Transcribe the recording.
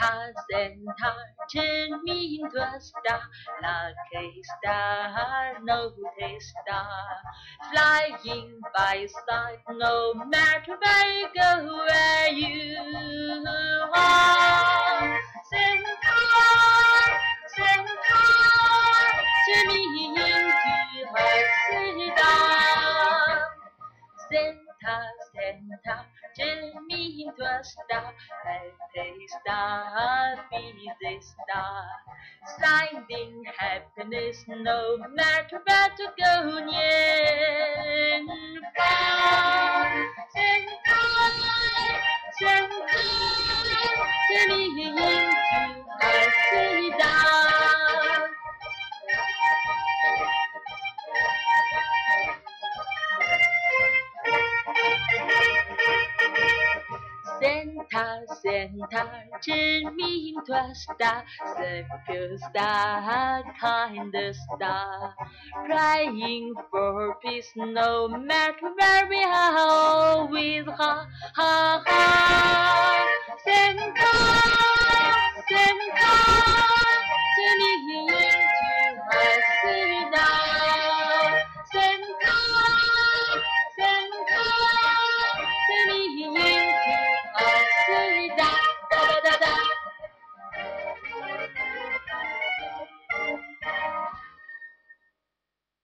Santa, Santa, turn me into a star, like lucky star, notice star, flying by side, no matter where you go, Santa, turn me into a star, be star, finding happiness no matter where to go near and far. Santa, Santa, Santa, turn me into a star, simple star, kind star, praying for peace no matter where we are, always ha ha.